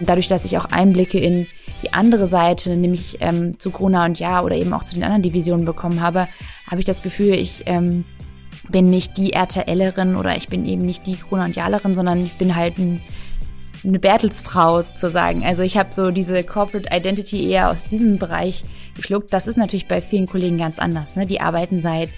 dadurch, dass ich auch Einblicke in die andere Seite, nämlich ähm, zu Gruner und Ja oder eben auch zu den anderen Divisionen bekommen habe, habe ich das Gefühl, ich ähm, bin nicht die RTLerin oder ich bin eben nicht die Gruner und Jalerin, sondern ich bin halt ein, eine Bertelsfrau sozusagen. Also ich habe so diese Corporate Identity eher aus diesem Bereich geschluckt. Das ist natürlich bei vielen Kollegen ganz anders. Ne? Die arbeiten seit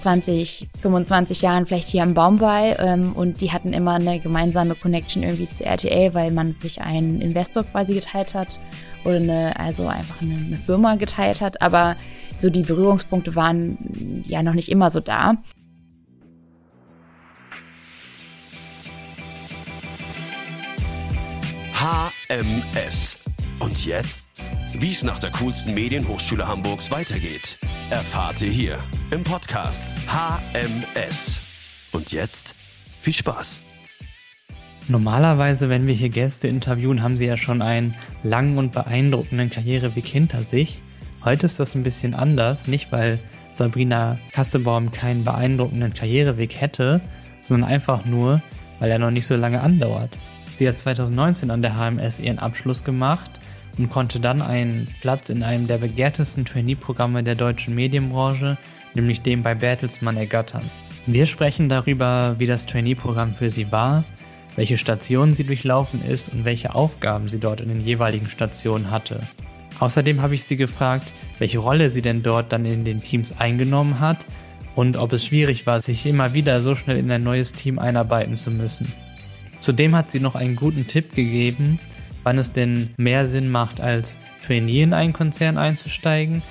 20, 25 Jahren vielleicht hier am Baumwall ähm, und die hatten immer eine gemeinsame Connection irgendwie zu RTL, weil man sich einen Investor quasi geteilt hat oder eine, also einfach eine, eine Firma geteilt hat. Aber so die Berührungspunkte waren ja noch nicht immer so da. HMS. Und jetzt? Wie es nach der coolsten Medienhochschule Hamburgs weitergeht, erfahrt ihr hier im Podcast HMS. Und jetzt viel Spaß. Normalerweise, wenn wir hier Gäste interviewen, haben sie ja schon einen langen und beeindruckenden Karriereweg hinter sich. Heute ist das ein bisschen anders, nicht weil Sabrina Kassebaum keinen beeindruckenden Karriereweg hätte, sondern einfach nur, weil er noch nicht so lange andauert. Sie hat 2019 an der HMS ihren Abschluss gemacht und konnte dann einen Platz in einem der begehrtesten Trainee-Programme der deutschen Medienbranche, nämlich dem bei Bertelsmann, ergattern. Wir sprechen darüber, wie das Trainee-Programm für sie war, welche Stationen sie durchlaufen ist und welche Aufgaben sie dort in den jeweiligen Stationen hatte. Außerdem habe ich sie gefragt, welche Rolle sie denn dort dann in den Teams eingenommen hat und ob es schwierig war, sich immer wieder so schnell in ein neues Team einarbeiten zu müssen. Zudem hat sie noch einen guten Tipp gegeben, wann es denn mehr Sinn macht, als Trainee in einen Konzern einzusteigen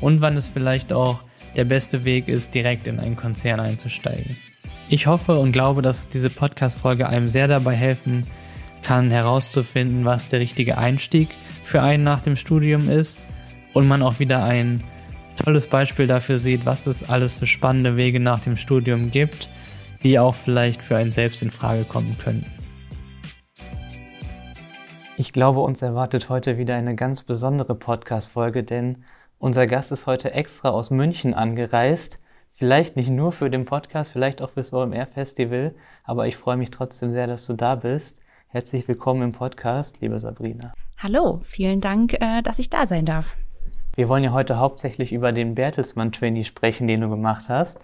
und wann es vielleicht auch der beste Weg ist, direkt in einen Konzern einzusteigen. Ich hoffe und glaube, dass diese Podcast-Folge einem sehr dabei helfen kann, herauszufinden, was der richtige Einstieg für einen nach dem Studium ist und man auch wieder ein tolles Beispiel dafür sieht, was es alles für spannende Wege nach dem Studium gibt, die auch vielleicht für einen selbst in Frage kommen könnten. Ich glaube, uns erwartet heute wieder eine ganz besondere Podcast-Folge, denn unser Gast ist heute extra aus München angereist. Vielleicht nicht nur für den Podcast, vielleicht auch fürs OMR-Festival, aber ich freue mich trotzdem sehr, dass du da bist. Herzlich willkommen im Podcast, liebe Sabrina. Hallo, vielen Dank, äh, dass ich da sein darf. Wir wollen ja heute hauptsächlich über den Bertelsmann-Trainee sprechen, den du gemacht hast.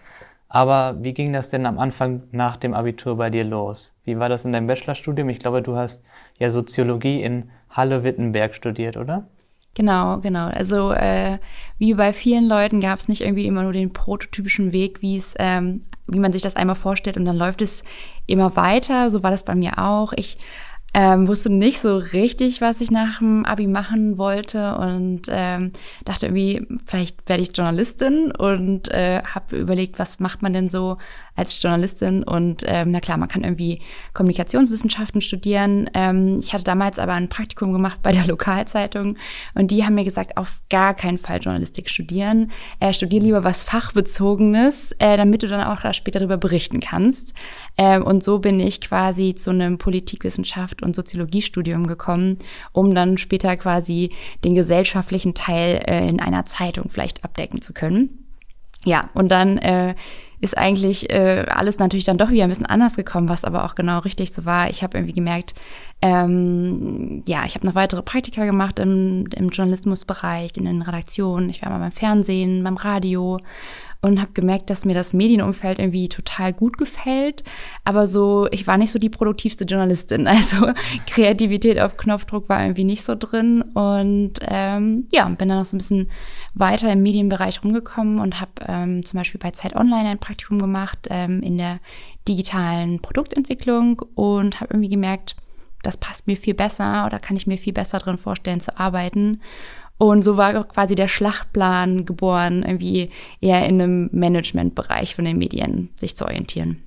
Aber wie ging das denn am Anfang nach dem Abitur bei dir los? Wie war das in deinem Bachelorstudium? Ich glaube, du hast ja Soziologie in Halle-Wittenberg studiert, oder? Genau, genau. Also äh, wie bei vielen Leuten gab es nicht irgendwie immer nur den prototypischen Weg, wie es, ähm, wie man sich das einmal vorstellt und dann läuft es immer weiter. So war das bei mir auch. Ich ähm, wusste nicht so richtig, was ich nach dem Abi machen wollte und ähm, dachte irgendwie, vielleicht werde ich Journalistin und äh, habe überlegt, was macht man denn so als Journalistin und ähm, na klar, man kann irgendwie Kommunikationswissenschaften studieren. Ähm, ich hatte damals aber ein Praktikum gemacht bei der Lokalzeitung und die haben mir gesagt, auf gar keinen Fall Journalistik studieren. Äh, studier lieber was Fachbezogenes, äh, damit du dann auch da später darüber berichten kannst. Äh, und so bin ich quasi zu einem Politikwissenschaft und Soziologiestudium gekommen, um dann später quasi den gesellschaftlichen Teil äh, in einer Zeitung vielleicht abdecken zu können. Ja, und dann äh, ist eigentlich äh, alles natürlich dann doch wieder ein bisschen anders gekommen, was aber auch genau richtig so war. Ich habe irgendwie gemerkt, ähm, ja, ich habe noch weitere Praktika gemacht im, im Journalismusbereich, in den Redaktionen. Ich war mal beim Fernsehen, beim Radio und habe gemerkt, dass mir das Medienumfeld irgendwie total gut gefällt. Aber so, ich war nicht so die produktivste Journalistin. Also Kreativität auf Knopfdruck war irgendwie nicht so drin. Und ähm, ja, bin dann noch so ein bisschen weiter im Medienbereich rumgekommen und habe ähm, zum Beispiel bei Zeit Online ein Praktikum gemacht ähm, in der digitalen Produktentwicklung und habe irgendwie gemerkt, das passt mir viel besser oder kann ich mir viel besser drin vorstellen zu arbeiten. Und so war auch quasi der Schlachtplan geboren, irgendwie eher in einem Managementbereich von den Medien sich zu orientieren.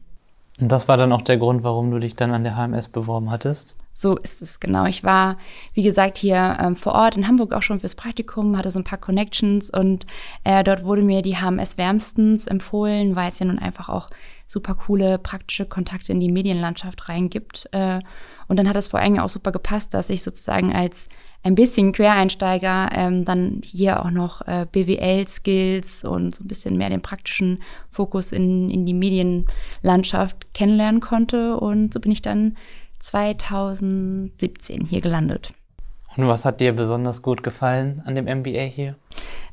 Und das war dann auch der Grund, warum du dich dann an der HMS beworben hattest? So ist es genau. Ich war, wie gesagt, hier ähm, vor Ort in Hamburg auch schon fürs Praktikum, hatte so ein paar Connections und äh, dort wurde mir die HMS wärmstens empfohlen, weil es ja nun einfach auch super coole praktische Kontakte in die Medienlandschaft reingibt. Äh, und dann hat es vor allem auch super gepasst, dass ich sozusagen als ein bisschen Quereinsteiger ähm, dann hier auch noch äh, BWL-Skills und so ein bisschen mehr den praktischen Fokus in, in die Medienlandschaft kennenlernen konnte. Und so bin ich dann 2017 hier gelandet. Und was hat dir besonders gut gefallen an dem MBA hier?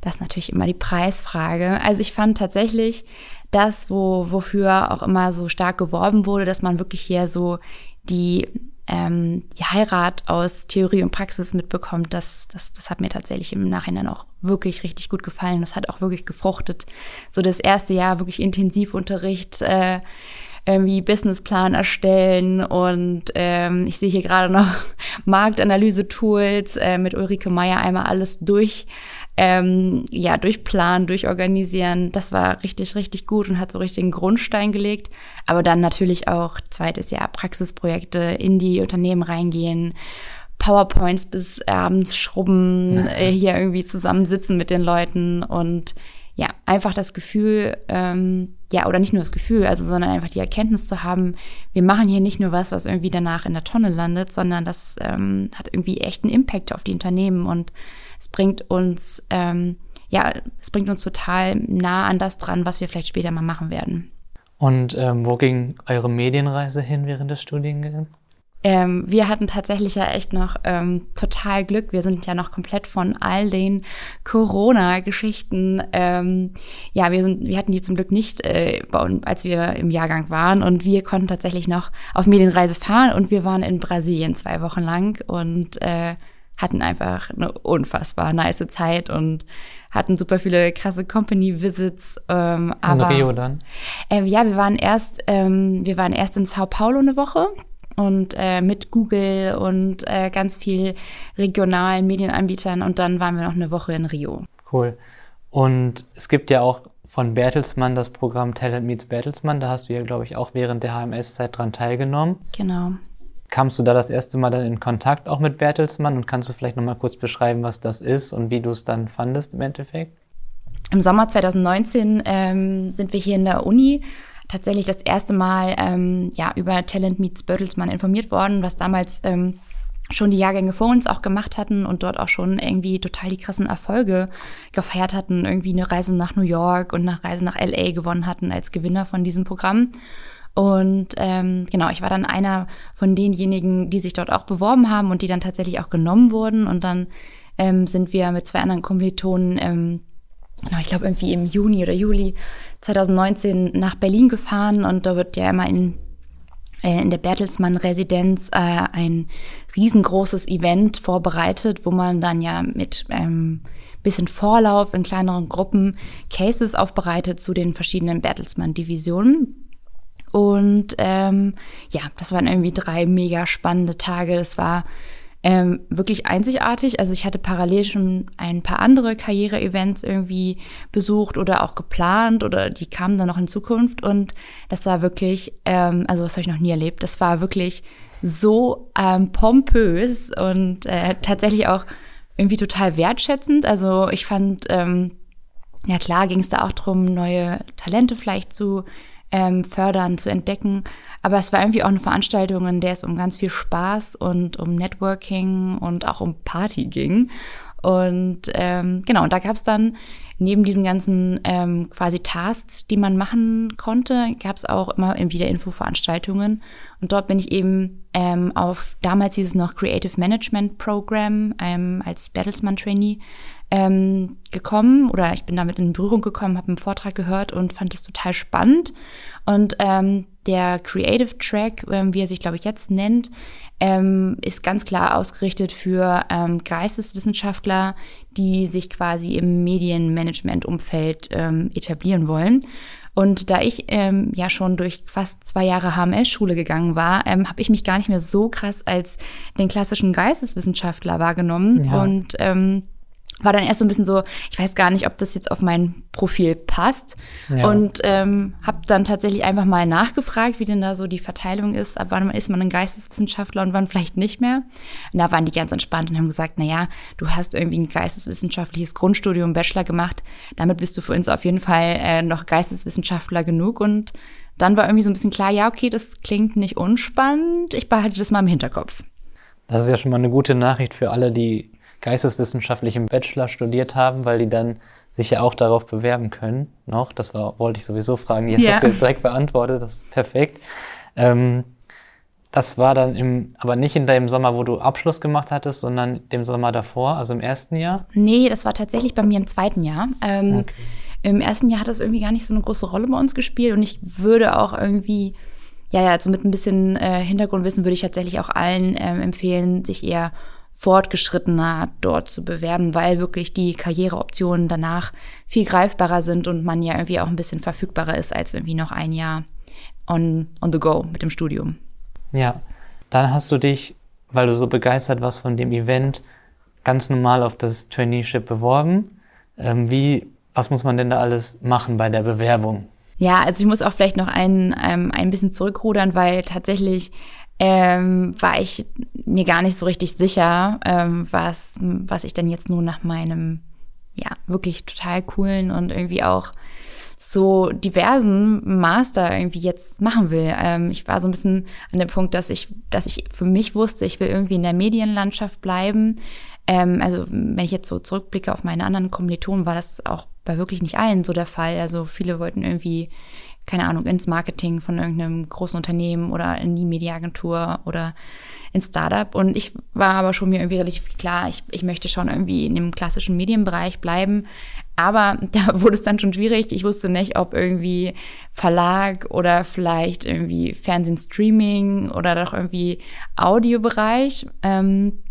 Das ist natürlich immer die Preisfrage. Also ich fand tatsächlich das, wo, wofür auch immer so stark geworben wurde, dass man wirklich hier so die, ähm, die Heirat aus Theorie und Praxis mitbekommt, das, das, das hat mir tatsächlich im Nachhinein auch wirklich richtig gut gefallen. Das hat auch wirklich gefruchtet. So das erste Jahr wirklich Intensivunterricht. Äh, irgendwie Businessplan erstellen und ähm, ich sehe hier gerade noch Marktanalyse-Tools äh, mit Ulrike Meyer einmal alles durch ähm, ja, durchplanen, durchorganisieren. Das war richtig, richtig gut und hat so richtig einen Grundstein gelegt. Aber dann natürlich auch zweites Jahr Praxisprojekte in die Unternehmen reingehen, PowerPoints bis abends schrubben, äh, hier irgendwie zusammensitzen mit den Leuten und ja, einfach das Gefühl, ähm, ja, oder nicht nur das Gefühl, also, sondern einfach die Erkenntnis zu haben, wir machen hier nicht nur was, was irgendwie danach in der Tonne landet, sondern das ähm, hat irgendwie echt einen Impact auf die Unternehmen und es bringt uns, ähm, ja, es bringt uns total nah an das dran, was wir vielleicht später mal machen werden. Und ähm, wo ging eure Medienreise hin während des Studiengangs? Ähm, wir hatten tatsächlich ja echt noch ähm, total Glück. Wir sind ja noch komplett von all den Corona-Geschichten. Ähm, ja, wir sind, wir hatten die zum Glück nicht, äh, als wir im Jahrgang waren. Und wir konnten tatsächlich noch auf Medienreise fahren und wir waren in Brasilien zwei Wochen lang und äh, hatten einfach eine unfassbar nice Zeit und hatten super viele krasse Company-Visits. Ähm, in Rio dann? Äh, ja, wir waren erst, ähm, wir waren erst in Sao Paulo eine Woche und äh, mit Google und äh, ganz viel regionalen Medienanbietern und dann waren wir noch eine Woche in Rio. Cool. Und es gibt ja auch von Bertelsmann das Programm Talent Meets Bertelsmann. Da hast du ja, glaube ich, auch während der HMS-Zeit dran teilgenommen. Genau. Kamst du da das erste Mal dann in Kontakt auch mit Bertelsmann und kannst du vielleicht nochmal kurz beschreiben, was das ist und wie du es dann fandest im Endeffekt? Im Sommer 2019 ähm, sind wir hier in der Uni tatsächlich das erste Mal ähm, ja, über Talent Meets Bertelsmann informiert worden, was damals ähm, schon die Jahrgänge vor uns auch gemacht hatten und dort auch schon irgendwie total die krassen Erfolge gefeiert hatten, irgendwie eine Reise nach New York und eine Reise nach LA gewonnen hatten als Gewinner von diesem Programm. Und ähm, genau, ich war dann einer von denjenigen, die sich dort auch beworben haben und die dann tatsächlich auch genommen wurden. Und dann ähm, sind wir mit zwei anderen Kommilitonen ähm, genau, ich glaube irgendwie im Juni oder Juli 2019 nach Berlin gefahren und da wird ja immer in, äh, in der Bertelsmann-Residenz äh, ein riesengroßes Event vorbereitet, wo man dann ja mit ähm, bisschen Vorlauf in kleineren Gruppen Cases aufbereitet zu den verschiedenen Bertelsmann-Divisionen. Und ähm, ja, das waren irgendwie drei mega spannende Tage. Das war ähm, wirklich einzigartig. Also ich hatte parallel schon ein paar andere Karriere-Events irgendwie besucht oder auch geplant oder die kamen dann noch in Zukunft und das war wirklich, ähm, also das habe ich noch nie erlebt, das war wirklich so ähm, pompös und äh, tatsächlich auch irgendwie total wertschätzend. Also ich fand, ähm, ja klar ging es da auch drum, neue Talente vielleicht zu ähm, fördern, zu entdecken. Aber es war irgendwie auch eine Veranstaltung, in der es um ganz viel Spaß und um Networking und auch um Party ging. Und ähm, genau, und da gab es dann neben diesen ganzen ähm, quasi Tasks, die man machen konnte, gab es auch immer wieder Infoveranstaltungen. Und dort bin ich eben ähm, auf damals hieß es noch Creative Management Program ähm, als Bertelsmann Trainee ähm, gekommen oder ich bin damit in Berührung gekommen, habe einen Vortrag gehört und fand es total spannend. Und ähm, der Creative Track, ähm, wie er sich, glaube ich, jetzt nennt, ähm, ist ganz klar ausgerichtet für ähm, Geisteswissenschaftler, die sich quasi im Medienmanagement-Umfeld ähm, etablieren wollen. Und da ich ähm, ja schon durch fast zwei Jahre HMS-Schule gegangen war, ähm, habe ich mich gar nicht mehr so krass als den klassischen Geisteswissenschaftler wahrgenommen. Ja. Und ähm, war dann erst so ein bisschen so, ich weiß gar nicht, ob das jetzt auf mein Profil passt. Ja. Und ähm, habe dann tatsächlich einfach mal nachgefragt, wie denn da so die Verteilung ist. Ab wann ist man ein Geisteswissenschaftler und wann vielleicht nicht mehr. Und da waren die ganz entspannt und haben gesagt, na ja, du hast irgendwie ein geisteswissenschaftliches Grundstudium, Bachelor gemacht. Damit bist du für uns auf jeden Fall äh, noch Geisteswissenschaftler genug. Und dann war irgendwie so ein bisschen klar, ja, okay, das klingt nicht unspannend. Ich behalte das mal im Hinterkopf. Das ist ja schon mal eine gute Nachricht für alle, die geisteswissenschaftlichen Bachelor studiert haben, weil die dann sich ja auch darauf bewerben können noch. Das war, wollte ich sowieso fragen. Jetzt ja. hast du jetzt direkt beantwortet, das ist perfekt. Ähm, das war dann im, aber nicht in dem Sommer, wo du Abschluss gemacht hattest, sondern dem Sommer davor, also im ersten Jahr? Nee, das war tatsächlich bei mir im zweiten Jahr. Ähm, okay. Im ersten Jahr hat das irgendwie gar nicht so eine große Rolle bei uns gespielt und ich würde auch irgendwie, ja, ja, so mit ein bisschen äh, Hintergrundwissen würde ich tatsächlich auch allen ähm, empfehlen, sich eher fortgeschrittener dort zu bewerben, weil wirklich die Karriereoptionen danach viel greifbarer sind und man ja irgendwie auch ein bisschen verfügbarer ist als irgendwie noch ein Jahr on, on the go mit dem Studium. Ja, dann hast du dich, weil du so begeistert warst von dem Event, ganz normal auf das Traineeship beworben. Ähm, wie, was muss man denn da alles machen bei der Bewerbung? Ja, also ich muss auch vielleicht noch ein, ähm, ein bisschen zurückrudern, weil tatsächlich ähm, war ich mir gar nicht so richtig sicher, ähm, was, was ich denn jetzt nun nach meinem, ja, wirklich total coolen und irgendwie auch so diversen Master irgendwie jetzt machen will. Ähm, ich war so ein bisschen an dem Punkt, dass ich, dass ich für mich wusste, ich will irgendwie in der Medienlandschaft bleiben. Ähm, also wenn ich jetzt so zurückblicke auf meine anderen Kommilitonen, war das auch bei wirklich nicht allen so der Fall. Also viele wollten irgendwie keine Ahnung, ins Marketing von irgendeinem großen Unternehmen oder in die Mediaagentur oder ins Startup. Und ich war aber schon mir irgendwie relativ klar, ich, ich möchte schon irgendwie in dem klassischen Medienbereich bleiben. Aber da wurde es dann schon schwierig. Ich wusste nicht, ob irgendwie Verlag oder vielleicht irgendwie Fernsehen, Streaming oder doch irgendwie Audiobereich. Ähm,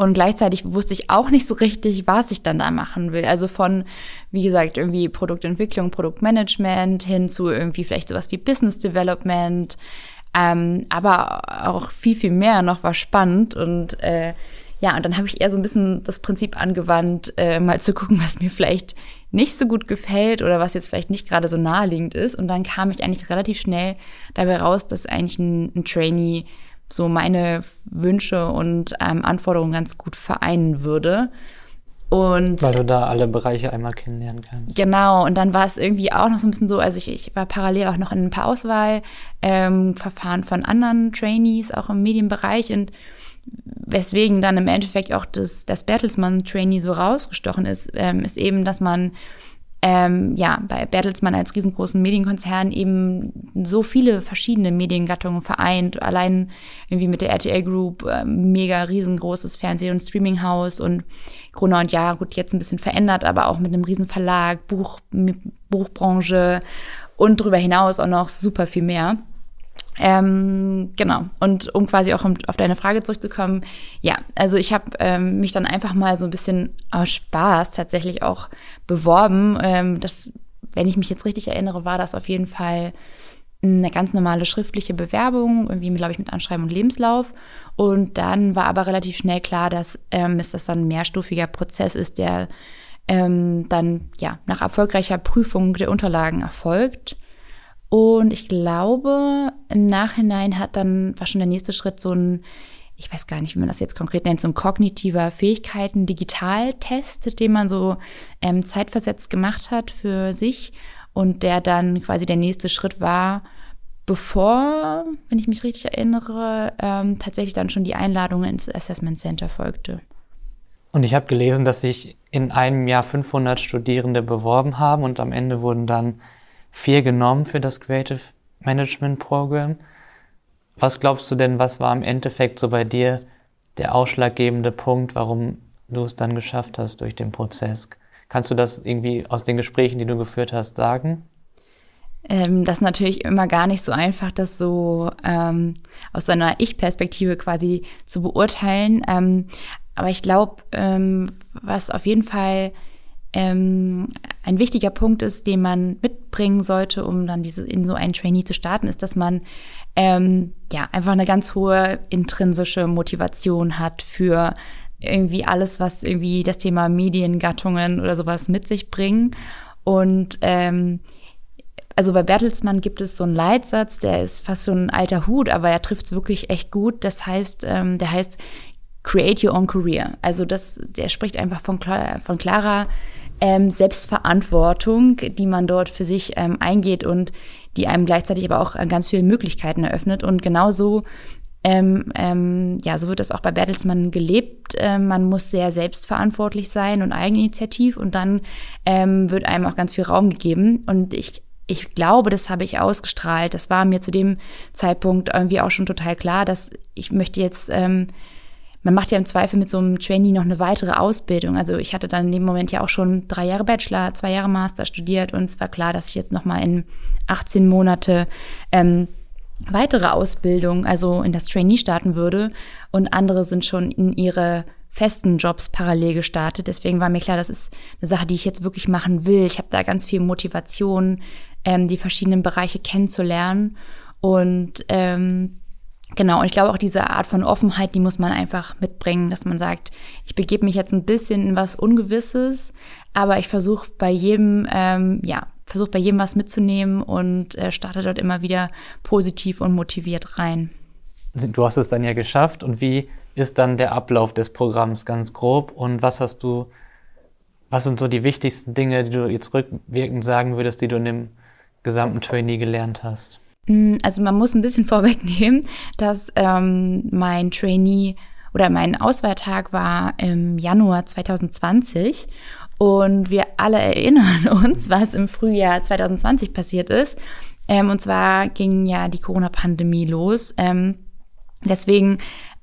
und gleichzeitig wusste ich auch nicht so richtig, was ich dann da machen will. Also von, wie gesagt, irgendwie Produktentwicklung, Produktmanagement hin zu irgendwie vielleicht sowas wie Business Development. Ähm, aber auch viel, viel mehr noch war spannend und äh, ja, und dann habe ich eher so ein bisschen das Prinzip angewandt, äh, mal zu gucken, was mir vielleicht nicht so gut gefällt oder was jetzt vielleicht nicht gerade so naheliegend ist. Und dann kam ich eigentlich relativ schnell dabei raus, dass eigentlich ein, ein Trainee so meine Wünsche und ähm, Anforderungen ganz gut vereinen würde. Und Weil du da alle Bereiche einmal kennenlernen kannst. Genau, und dann war es irgendwie auch noch so ein bisschen so, also ich, ich war parallel auch noch in ein paar Auswahlverfahren ähm, von anderen Trainees, auch im Medienbereich und weswegen dann im Endeffekt auch das, das Bertelsmann-Trainee so rausgestochen ist, ähm, ist eben, dass man ähm, ja, bei Bertelsmann als riesengroßen Medienkonzern eben so viele verschiedene Mediengattungen vereint. Allein irgendwie mit der RTL Group, äh, mega riesengroßes Fernseh- und Streaminghaus und Corona und ja, gut, jetzt ein bisschen verändert, aber auch mit einem riesen Verlag, Buch, Buchbranche und darüber hinaus auch noch super viel mehr. Ähm, genau. Und um quasi auch auf deine Frage zurückzukommen, ja, also ich habe ähm, mich dann einfach mal so ein bisschen aus Spaß tatsächlich auch beworben. Ähm, das, wenn ich mich jetzt richtig erinnere, war das auf jeden Fall eine ganz normale schriftliche Bewerbung, irgendwie, glaube ich, mit Anschreiben und Lebenslauf. Und dann war aber relativ schnell klar, dass ähm, es das dann ein mehrstufiger Prozess ist, der ähm, dann ja nach erfolgreicher Prüfung der Unterlagen erfolgt. Und ich glaube, im Nachhinein hat dann, war schon der nächste Schritt so ein, ich weiß gar nicht, wie man das jetzt konkret nennt, so ein kognitiver Fähigkeiten-Digitaltest, den man so ähm, zeitversetzt gemacht hat für sich und der dann quasi der nächste Schritt war, bevor, wenn ich mich richtig erinnere, ähm, tatsächlich dann schon die Einladung ins Assessment Center folgte. Und ich habe gelesen, dass sich in einem Jahr 500 Studierende beworben haben und am Ende wurden dann viel genommen für das Creative Management Program. Was glaubst du denn, was war im Endeffekt so bei dir der ausschlaggebende Punkt, warum du es dann geschafft hast durch den Prozess? Kannst du das irgendwie aus den Gesprächen, die du geführt hast, sagen? Ähm, das ist natürlich immer gar nicht so einfach, das so ähm, aus seiner Ich-Perspektive quasi zu beurteilen. Ähm, aber ich glaube, ähm, was auf jeden Fall ähm, ein wichtiger Punkt ist, den man mitbringen sollte, um dann diese in so einen Trainee zu starten, ist, dass man ähm, ja einfach eine ganz hohe intrinsische Motivation hat für irgendwie alles, was irgendwie das Thema Mediengattungen oder sowas mit sich bringen. Und ähm, also bei Bertelsmann gibt es so einen Leitsatz, der ist fast so ein alter Hut, aber er trifft es wirklich echt gut. Das heißt, ähm, der heißt Create Your Own Career. Also das, der spricht einfach von, von klarer ähm, Selbstverantwortung, die man dort für sich ähm, eingeht und die einem gleichzeitig aber auch äh, ganz viele Möglichkeiten eröffnet. Und genauso ähm, ähm, ja, so wird das auch bei Bertelsmann gelebt. Ähm, man muss sehr selbstverantwortlich sein und eigeninitiativ und dann ähm, wird einem auch ganz viel Raum gegeben. Und ich, ich glaube, das habe ich ausgestrahlt. Das war mir zu dem Zeitpunkt irgendwie auch schon total klar, dass ich möchte jetzt, ähm, man macht ja im Zweifel mit so einem Trainee noch eine weitere Ausbildung. Also ich hatte dann in dem Moment ja auch schon drei Jahre Bachelor, zwei Jahre Master studiert und es war klar, dass ich jetzt noch mal in 18 Monate ähm, weitere Ausbildung, also in das Trainee starten würde. Und andere sind schon in ihre festen Jobs parallel gestartet. Deswegen war mir klar, das ist eine Sache, die ich jetzt wirklich machen will. Ich habe da ganz viel Motivation, ähm, die verschiedenen Bereiche kennenzulernen. Und ähm, genau, und ich glaube auch diese Art von Offenheit, die muss man einfach mitbringen, dass man sagt, ich begebe mich jetzt ein bisschen in was Ungewisses, aber ich versuche bei jedem, ähm, ja, versuche bei jedem was mitzunehmen und äh, starte dort immer wieder positiv und motiviert rein. Du hast es dann ja geschafft und wie ist dann der Ablauf des Programms ganz grob und was hast du, was sind so die wichtigsten Dinge, die du jetzt rückwirkend sagen würdest, die du in dem gesamten Trainee gelernt hast? Mm, also man muss ein bisschen vorwegnehmen, dass ähm, mein Trainee oder mein Auswahltag war im Januar 2020 und wir alle erinnern uns, was im Frühjahr 2020 passiert ist. Ähm, und zwar ging ja die Corona-Pandemie los. Ähm, deswegen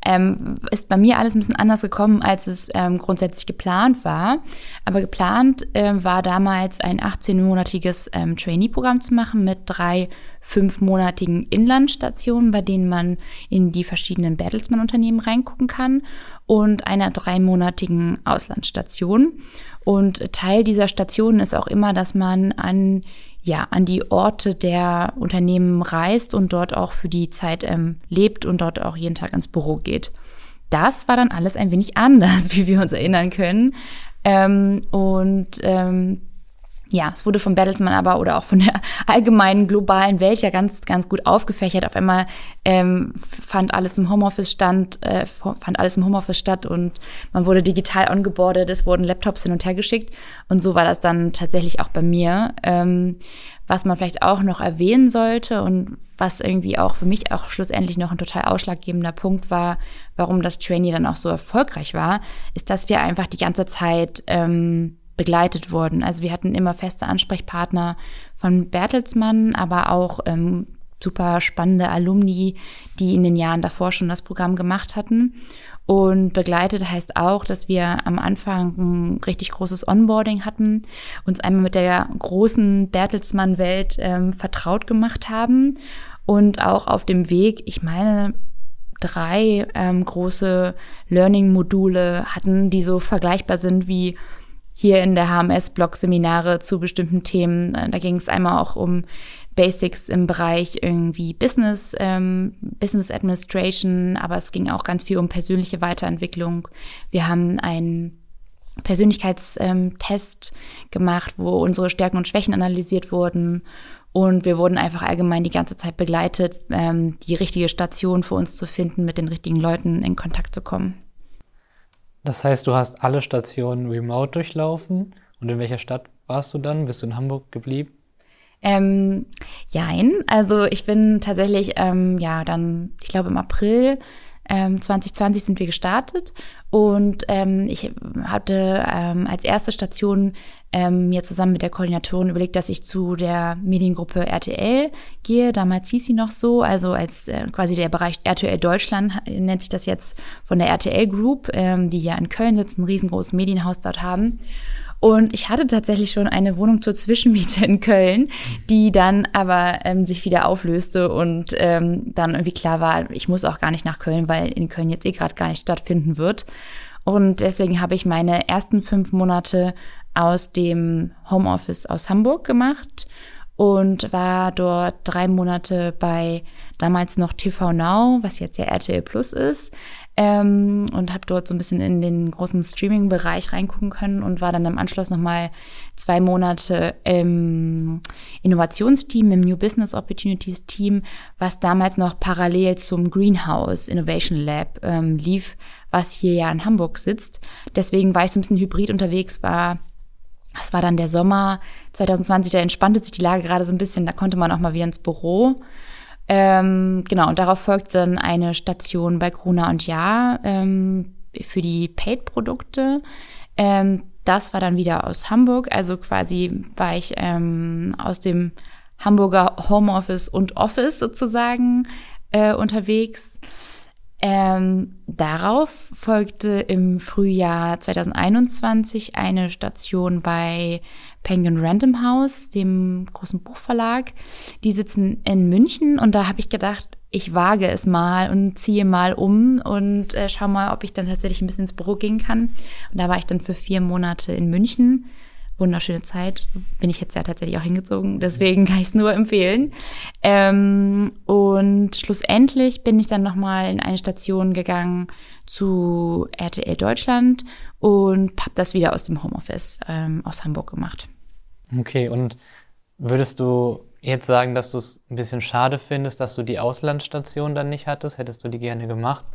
ähm, ist bei mir alles ein bisschen anders gekommen, als es ähm, grundsätzlich geplant war. Aber geplant äh, war damals ein 18-monatiges ähm, Trainee-Programm zu machen mit drei fünfmonatigen Inlandstationen, bei denen man in die verschiedenen Bertelsmann-Unternehmen reingucken kann und einer dreimonatigen Auslandsstation. Und Teil dieser Station ist auch immer, dass man an ja, an die Orte der Unternehmen reist und dort auch für die Zeit ähm, lebt und dort auch jeden Tag ins Büro geht. Das war dann alles ein wenig anders, wie wir uns erinnern können. Ähm, und ähm, ja, es wurde von Bertelsmann aber oder auch von der allgemeinen globalen Welt ja ganz, ganz gut aufgefächert. Auf einmal ähm, fand alles im Homeoffice stand, äh, fand alles im Homeoffice statt und man wurde digital ongeboardet, es wurden Laptops hin und her geschickt. Und so war das dann tatsächlich auch bei mir. Ähm, was man vielleicht auch noch erwähnen sollte und was irgendwie auch für mich auch schlussendlich noch ein total ausschlaggebender Punkt war, warum das Trainee dann auch so erfolgreich war, ist, dass wir einfach die ganze Zeit ähm, begleitet wurden. Also wir hatten immer feste Ansprechpartner von Bertelsmann, aber auch ähm, super spannende Alumni, die in den Jahren davor schon das Programm gemacht hatten. Und begleitet heißt auch, dass wir am Anfang ein richtig großes Onboarding hatten, uns einmal mit der großen Bertelsmann-Welt ähm, vertraut gemacht haben und auch auf dem Weg, ich meine, drei ähm, große Learning-Module hatten, die so vergleichbar sind wie hier in der HMS-Blog-Seminare zu bestimmten Themen. Äh, da ging es einmal auch um Basics im Bereich irgendwie Business, ähm, Business Administration, aber es ging auch ganz viel um persönliche Weiterentwicklung. Wir haben einen Persönlichkeitstest ähm, gemacht, wo unsere Stärken und Schwächen analysiert wurden. Und wir wurden einfach allgemein die ganze Zeit begleitet, ähm, die richtige Station für uns zu finden, mit den richtigen Leuten in Kontakt zu kommen. Das heißt, du hast alle Stationen remote durchlaufen. Und in welcher Stadt warst du dann? Bist du in Hamburg geblieben? Ähm, jein. Also ich bin tatsächlich, ähm, ja, dann, ich glaube im April ähm, 2020 sind wir gestartet und ähm, ich hatte ähm, als erste Station ähm, mir zusammen mit der Koordinatorin überlegt, dass ich zu der Mediengruppe RTL gehe. Damals hieß sie noch so, also als äh, quasi der Bereich RTL Deutschland nennt sich das jetzt von der RTL Group, ähm, die ja in Köln sitzt, ein riesengroßes Medienhaus dort haben. Und ich hatte tatsächlich schon eine Wohnung zur Zwischenmiete in Köln, die dann aber ähm, sich wieder auflöste und ähm, dann irgendwie klar war, ich muss auch gar nicht nach Köln, weil in Köln jetzt eh gerade gar nicht stattfinden wird. Und deswegen habe ich meine ersten fünf Monate aus dem Homeoffice aus Hamburg gemacht und war dort drei Monate bei damals noch TV Now, was jetzt ja RTL Plus ist, ähm, und habe dort so ein bisschen in den großen Streaming-Bereich reingucken können und war dann im Anschluss nochmal zwei Monate im Innovationsteam, im New Business Opportunities Team, was damals noch parallel zum Greenhouse Innovation Lab ähm, lief, was hier ja in Hamburg sitzt. Deswegen war ich so ein bisschen hybrid unterwegs, war das war dann der Sommer 2020, da entspannte sich die Lage gerade so ein bisschen, da konnte man auch mal wieder ins Büro. Ähm, genau, und darauf folgt dann eine Station bei Gruner und Ja ähm, für die Paid-Produkte. Ähm, das war dann wieder aus Hamburg, also quasi war ich ähm, aus dem Hamburger Homeoffice und Office sozusagen äh, unterwegs. Ähm, darauf folgte im Frühjahr 2021 eine Station bei Penguin Random House, dem großen Buchverlag. Die sitzen in München und da habe ich gedacht, ich wage es mal und ziehe mal um und äh, schau mal, ob ich dann tatsächlich ein bisschen ins Büro gehen kann. Und da war ich dann für vier Monate in München. Wunderschöne Zeit. Bin ich jetzt ja tatsächlich auch hingezogen. Deswegen kann ich es nur empfehlen. Ähm, und schlussendlich bin ich dann nochmal in eine Station gegangen zu RTL Deutschland und habe das wieder aus dem Homeoffice ähm, aus Hamburg gemacht. Okay, und würdest du jetzt sagen, dass du es ein bisschen schade findest, dass du die Auslandsstation dann nicht hattest? Hättest du die gerne gemacht?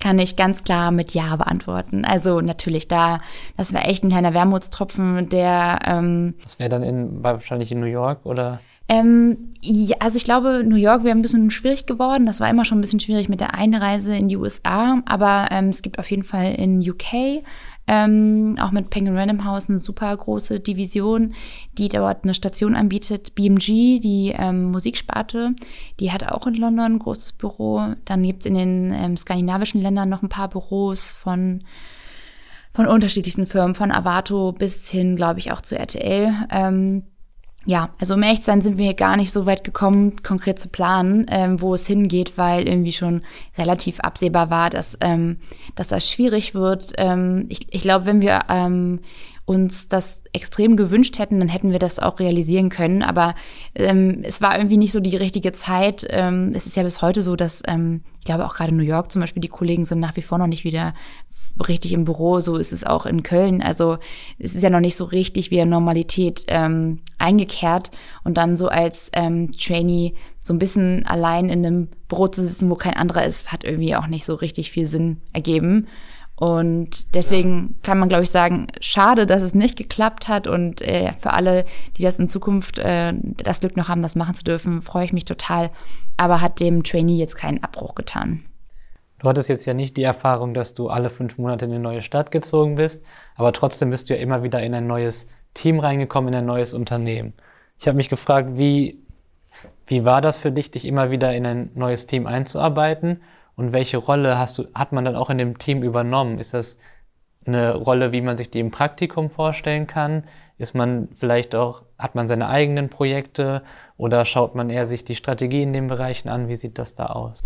Kann ich ganz klar mit Ja beantworten. Also natürlich da, das wäre echt ein kleiner Wermutstropfen, der. Ähm, das wäre dann in, wahrscheinlich in New York oder? Ähm, ja, also ich glaube, New York wäre ein bisschen schwierig geworden. Das war immer schon ein bisschen schwierig mit der Einreise in die USA. Aber ähm, es gibt auf jeden Fall in UK ähm, auch mit Penguin Random House eine super große Division, die dort eine Station anbietet. BMG, die ähm, Musiksparte, die hat auch in London ein großes Büro. Dann gibt es in den ähm, skandinavischen Ländern noch ein paar Büros von von unterschiedlichsten Firmen, von Avato bis hin, glaube ich, auch zu RTL. Ähm, ja, also um echt sein sind wir gar nicht so weit gekommen, konkret zu planen, ähm, wo es hingeht, weil irgendwie schon relativ absehbar war, dass, ähm, dass das schwierig wird. Ähm, ich ich glaube, wenn wir ähm, uns das extrem gewünscht hätten, dann hätten wir das auch realisieren können. Aber ähm, es war irgendwie nicht so die richtige Zeit. Ähm, es ist ja bis heute so, dass ähm, ich glaube auch gerade New York zum Beispiel, die Kollegen sind nach wie vor noch nicht wieder richtig im Büro. So ist es auch in Köln. Also es ist ja noch nicht so richtig wieder Normalität ähm, eingekehrt. Und dann so als ähm, Trainee so ein bisschen allein in einem Büro zu sitzen, wo kein anderer ist, hat irgendwie auch nicht so richtig viel Sinn ergeben. Und deswegen kann man, glaube ich, sagen, schade, dass es nicht geklappt hat. Und äh, für alle, die das in Zukunft äh, das Glück noch haben, das machen zu dürfen, freue ich mich total. Aber hat dem Trainee jetzt keinen Abbruch getan. Du hattest jetzt ja nicht die Erfahrung, dass du alle fünf Monate in eine neue Stadt gezogen bist, aber trotzdem bist du ja immer wieder in ein neues Team reingekommen, in ein neues Unternehmen. Ich habe mich gefragt, wie, wie war das für dich, dich immer wieder in ein neues Team einzuarbeiten? Und welche Rolle hast du, hat man dann auch in dem Team übernommen? Ist das eine Rolle, wie man sich die im Praktikum vorstellen kann? Ist man vielleicht auch, hat man seine eigenen Projekte oder schaut man eher sich die Strategie in den Bereichen an? Wie sieht das da aus?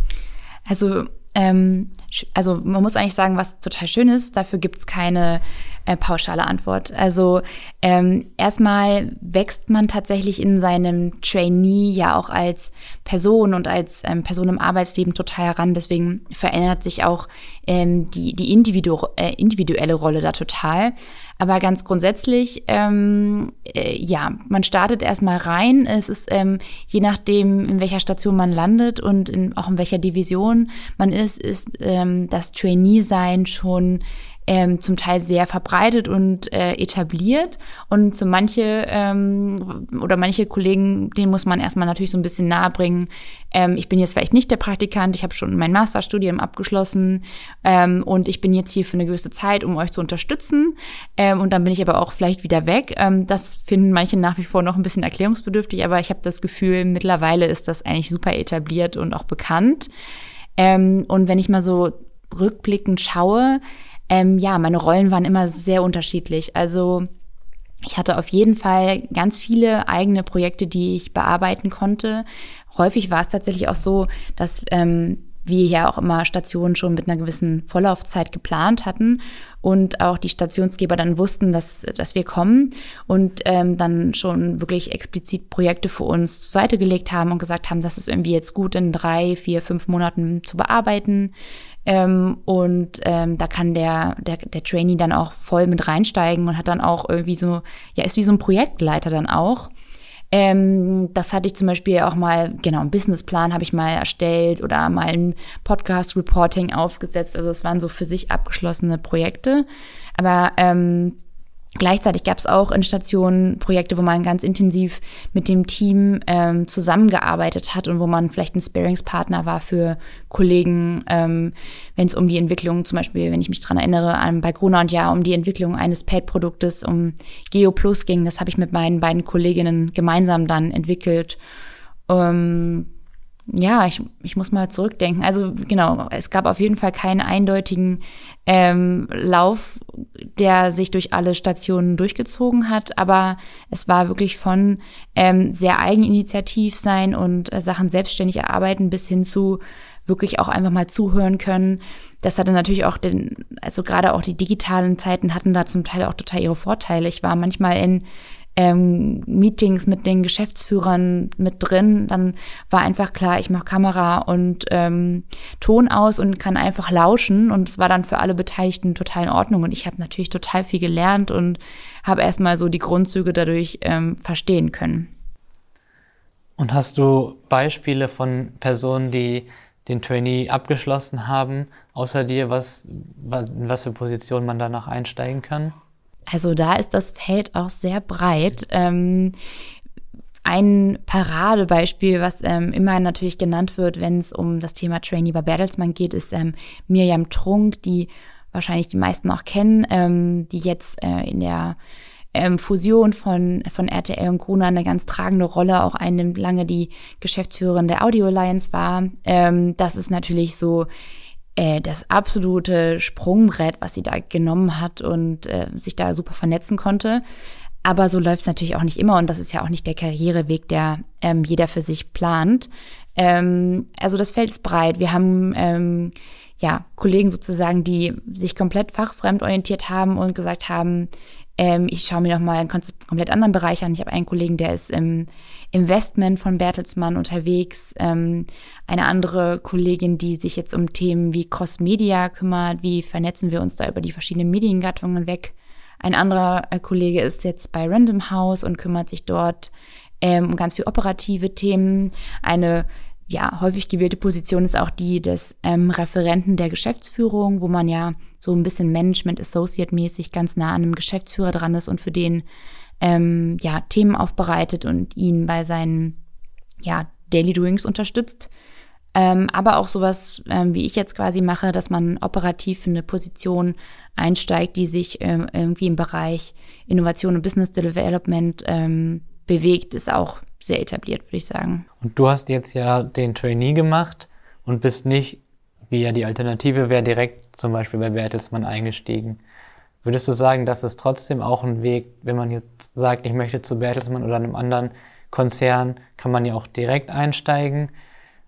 Also ähm, also man muss eigentlich sagen, was total schön ist, dafür gibt es keine äh, pauschale Antwort. Also ähm, erstmal wächst man tatsächlich in seinem Trainee ja auch als Person und als ähm, Person im Arbeitsleben total heran. Deswegen verändert sich auch ähm, die, die individu äh, individuelle Rolle da total. Aber ganz grundsätzlich, ähm, äh, ja, man startet erstmal rein. Es ist ähm, je nachdem, in welcher Station man landet und in, auch in welcher Division man ist, ist ähm, das Trainee-Sein schon ähm, zum Teil sehr verbreitet und äh, etabliert. Und für manche ähm, oder manche Kollegen, denen muss man erstmal natürlich so ein bisschen nahebringen. Ähm, ich bin jetzt vielleicht nicht der Praktikant, ich habe schon mein Masterstudium abgeschlossen ähm, und ich bin jetzt hier für eine gewisse Zeit, um euch zu unterstützen. Ähm, und dann bin ich aber auch vielleicht wieder weg. Ähm, das finden manche nach wie vor noch ein bisschen erklärungsbedürftig, aber ich habe das Gefühl, mittlerweile ist das eigentlich super etabliert und auch bekannt. Ähm, und wenn ich mal so rückblickend schaue, ähm, ja, meine Rollen waren immer sehr unterschiedlich. Also ich hatte auf jeden Fall ganz viele eigene Projekte, die ich bearbeiten konnte. Häufig war es tatsächlich auch so, dass ähm, wir ja auch immer Stationen schon mit einer gewissen Vorlaufzeit geplant hatten und auch die Stationsgeber dann wussten, dass, dass wir kommen und ähm, dann schon wirklich explizit Projekte für uns zur Seite gelegt haben und gesagt haben, das ist irgendwie jetzt gut in drei, vier, fünf Monaten zu bearbeiten. Ähm, und ähm, da kann der, der, der Trainee dann auch voll mit reinsteigen und hat dann auch irgendwie so, ja, ist wie so ein Projektleiter dann auch. Ähm, das hatte ich zum Beispiel auch mal, genau, einen Businessplan habe ich mal erstellt oder mal ein Podcast-Reporting aufgesetzt. Also es waren so für sich abgeschlossene Projekte. Aber ähm, Gleichzeitig gab es auch in Stationen Projekte, wo man ganz intensiv mit dem Team ähm, zusammengearbeitet hat und wo man vielleicht ein Sparingspartner war für Kollegen, ähm, wenn es um die Entwicklung, zum Beispiel, wenn ich mich dran erinnere, an, bei Gruner und Ja, um die Entwicklung eines Paid-Produktes, um GeoPlus ging. Das habe ich mit meinen beiden Kolleginnen gemeinsam dann entwickelt. Ähm, ja, ich, ich muss mal zurückdenken. Also genau, es gab auf jeden Fall keinen eindeutigen ähm, Lauf, der sich durch alle Stationen durchgezogen hat, aber es war wirklich von ähm, sehr eigeninitiativ sein und äh, Sachen selbstständig erarbeiten bis hin zu wirklich auch einfach mal zuhören können. Das hatte natürlich auch den, also gerade auch die digitalen Zeiten hatten da zum Teil auch total ihre Vorteile. Ich war manchmal in ähm, Meetings mit den Geschäftsführern mit drin. Dann war einfach klar, ich mache Kamera und ähm, Ton aus und kann einfach lauschen. Und es war dann für alle Beteiligten total in Ordnung. Und ich habe natürlich total viel gelernt und habe erstmal so die Grundzüge dadurch ähm, verstehen können. Und hast du Beispiele von Personen, die den Trainee abgeschlossen haben, außer dir, was, was für Positionen man danach einsteigen kann? Also da ist das Feld auch sehr breit. Ähm, ein Paradebeispiel, was ähm, immer natürlich genannt wird, wenn es um das Thema Trainee bei Bertelsmann geht, ist ähm, Mirjam Trunk, die wahrscheinlich die meisten auch kennen, ähm, die jetzt äh, in der ähm, Fusion von, von RTL und Gruner eine ganz tragende Rolle auch einnimmt, lange die Geschäftsführerin der Audio Alliance war. Ähm, das ist natürlich so äh, das absolute Sprungbrett, was sie da genommen hat und äh, sich da super vernetzen konnte. Aber so läuft es natürlich auch nicht immer und das ist ja auch nicht der Karriereweg, der ähm, jeder für sich plant. Ähm, also das Feld ist breit. Wir haben ähm, ja Kollegen sozusagen, die sich komplett fachfremd orientiert haben und gesagt haben, ähm, ich schaue mir noch mal einen komplett anderen Bereich an. Ich habe einen Kollegen, der ist im Investment von Bertelsmann unterwegs. Ähm, eine andere Kollegin, die sich jetzt um Themen wie Cross-Media kümmert. Wie vernetzen wir uns da über die verschiedenen Mediengattungen weg? Ein anderer äh, Kollege ist jetzt bei Random House und kümmert sich dort ähm, um ganz viel operative Themen. Eine ja, häufig gewählte Position ist auch die des ähm, Referenten der Geschäftsführung, wo man ja so ein bisschen Management Associate mäßig ganz nah an einem Geschäftsführer dran ist und für den ähm, ja, Themen aufbereitet und ihn bei seinen ja, Daily Doings unterstützt. Ähm, aber auch sowas, ähm, wie ich jetzt quasi mache, dass man operativ in eine Position einsteigt, die sich ähm, irgendwie im Bereich Innovation und Business Development ähm, bewegt, ist auch sehr etabliert, würde ich sagen. Und du hast jetzt ja den Trainee gemacht und bist nicht, wie ja die Alternative wäre, direkt zum Beispiel bei Bertelsmann eingestiegen. Würdest du sagen, das ist trotzdem auch ein Weg, wenn man jetzt sagt, ich möchte zu Bertelsmann oder einem anderen Konzern, kann man ja auch direkt einsteigen?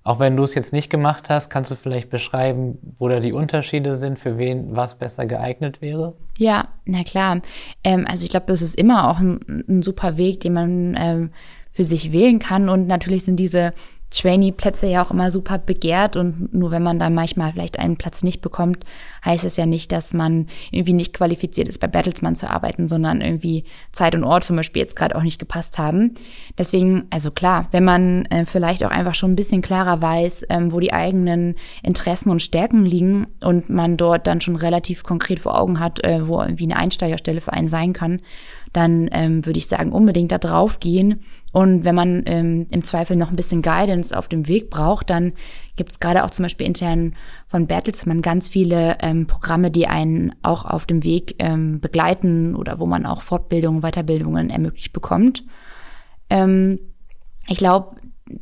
Auch wenn du es jetzt nicht gemacht hast, kannst du vielleicht beschreiben, wo da die Unterschiede sind, für wen was besser geeignet wäre? Ja, na klar. Ähm, also ich glaube, das ist immer auch ein, ein super Weg, den man ähm, für sich wählen kann. Und natürlich sind diese Trainee-Plätze ja auch immer super begehrt und nur wenn man dann manchmal vielleicht einen Platz nicht bekommt, heißt es ja nicht, dass man irgendwie nicht qualifiziert ist, bei Bertelsmann zu arbeiten, sondern irgendwie Zeit und Ort zum Beispiel jetzt gerade auch nicht gepasst haben. Deswegen, also klar, wenn man äh, vielleicht auch einfach schon ein bisschen klarer weiß, ähm, wo die eigenen Interessen und Stärken liegen und man dort dann schon relativ konkret vor Augen hat, äh, wo irgendwie eine Einsteigerstelle für einen sein kann, dann ähm, würde ich sagen, unbedingt da drauf gehen und wenn man ähm, im Zweifel noch ein bisschen Guidance auf dem Weg braucht, dann gibt es gerade auch zum Beispiel intern von Bertelsmann ganz viele ähm, Programme, die einen auch auf dem Weg ähm, begleiten oder wo man auch Fortbildungen, Weiterbildungen ermöglicht bekommt. Ähm, ich glaube,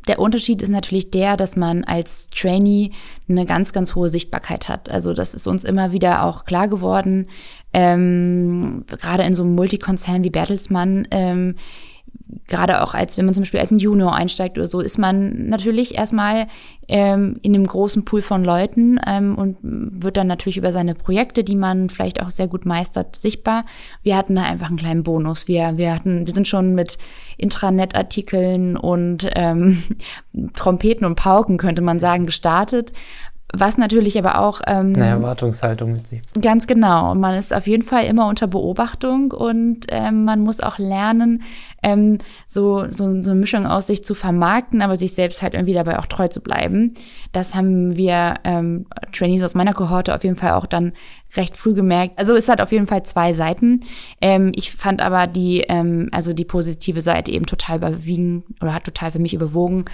der Unterschied ist natürlich der, dass man als Trainee eine ganz, ganz hohe Sichtbarkeit hat. Also das ist uns immer wieder auch klar geworden. Ähm, gerade in so einem Multikonzern wie Bertelsmann ähm, gerade auch als wenn man zum Beispiel als ein Junior einsteigt oder so, ist man natürlich erstmal ähm, in einem großen Pool von Leuten ähm, und wird dann natürlich über seine Projekte, die man vielleicht auch sehr gut meistert, sichtbar. Wir hatten da einfach einen kleinen Bonus. Wir, wir hatten, wir sind schon mit Intranet-Artikeln und ähm, Trompeten und Pauken, könnte man sagen, gestartet Was natürlich aber auch. Ähm, Eine Erwartungshaltung mit sich. Ganz genau. Man ist auf jeden Fall immer unter Beobachtung und ähm, man muss auch lernen, ähm, so, so, so eine Mischung aus sich zu vermarkten, aber sich selbst halt irgendwie dabei auch treu zu bleiben. Das haben wir ähm, Trainees aus meiner Kohorte auf jeden Fall auch dann recht früh gemerkt. Also es hat auf jeden Fall zwei Seiten. Ähm, ich fand aber die, ähm, also die positive Seite eben total überwiegen oder hat total für mich überwogen.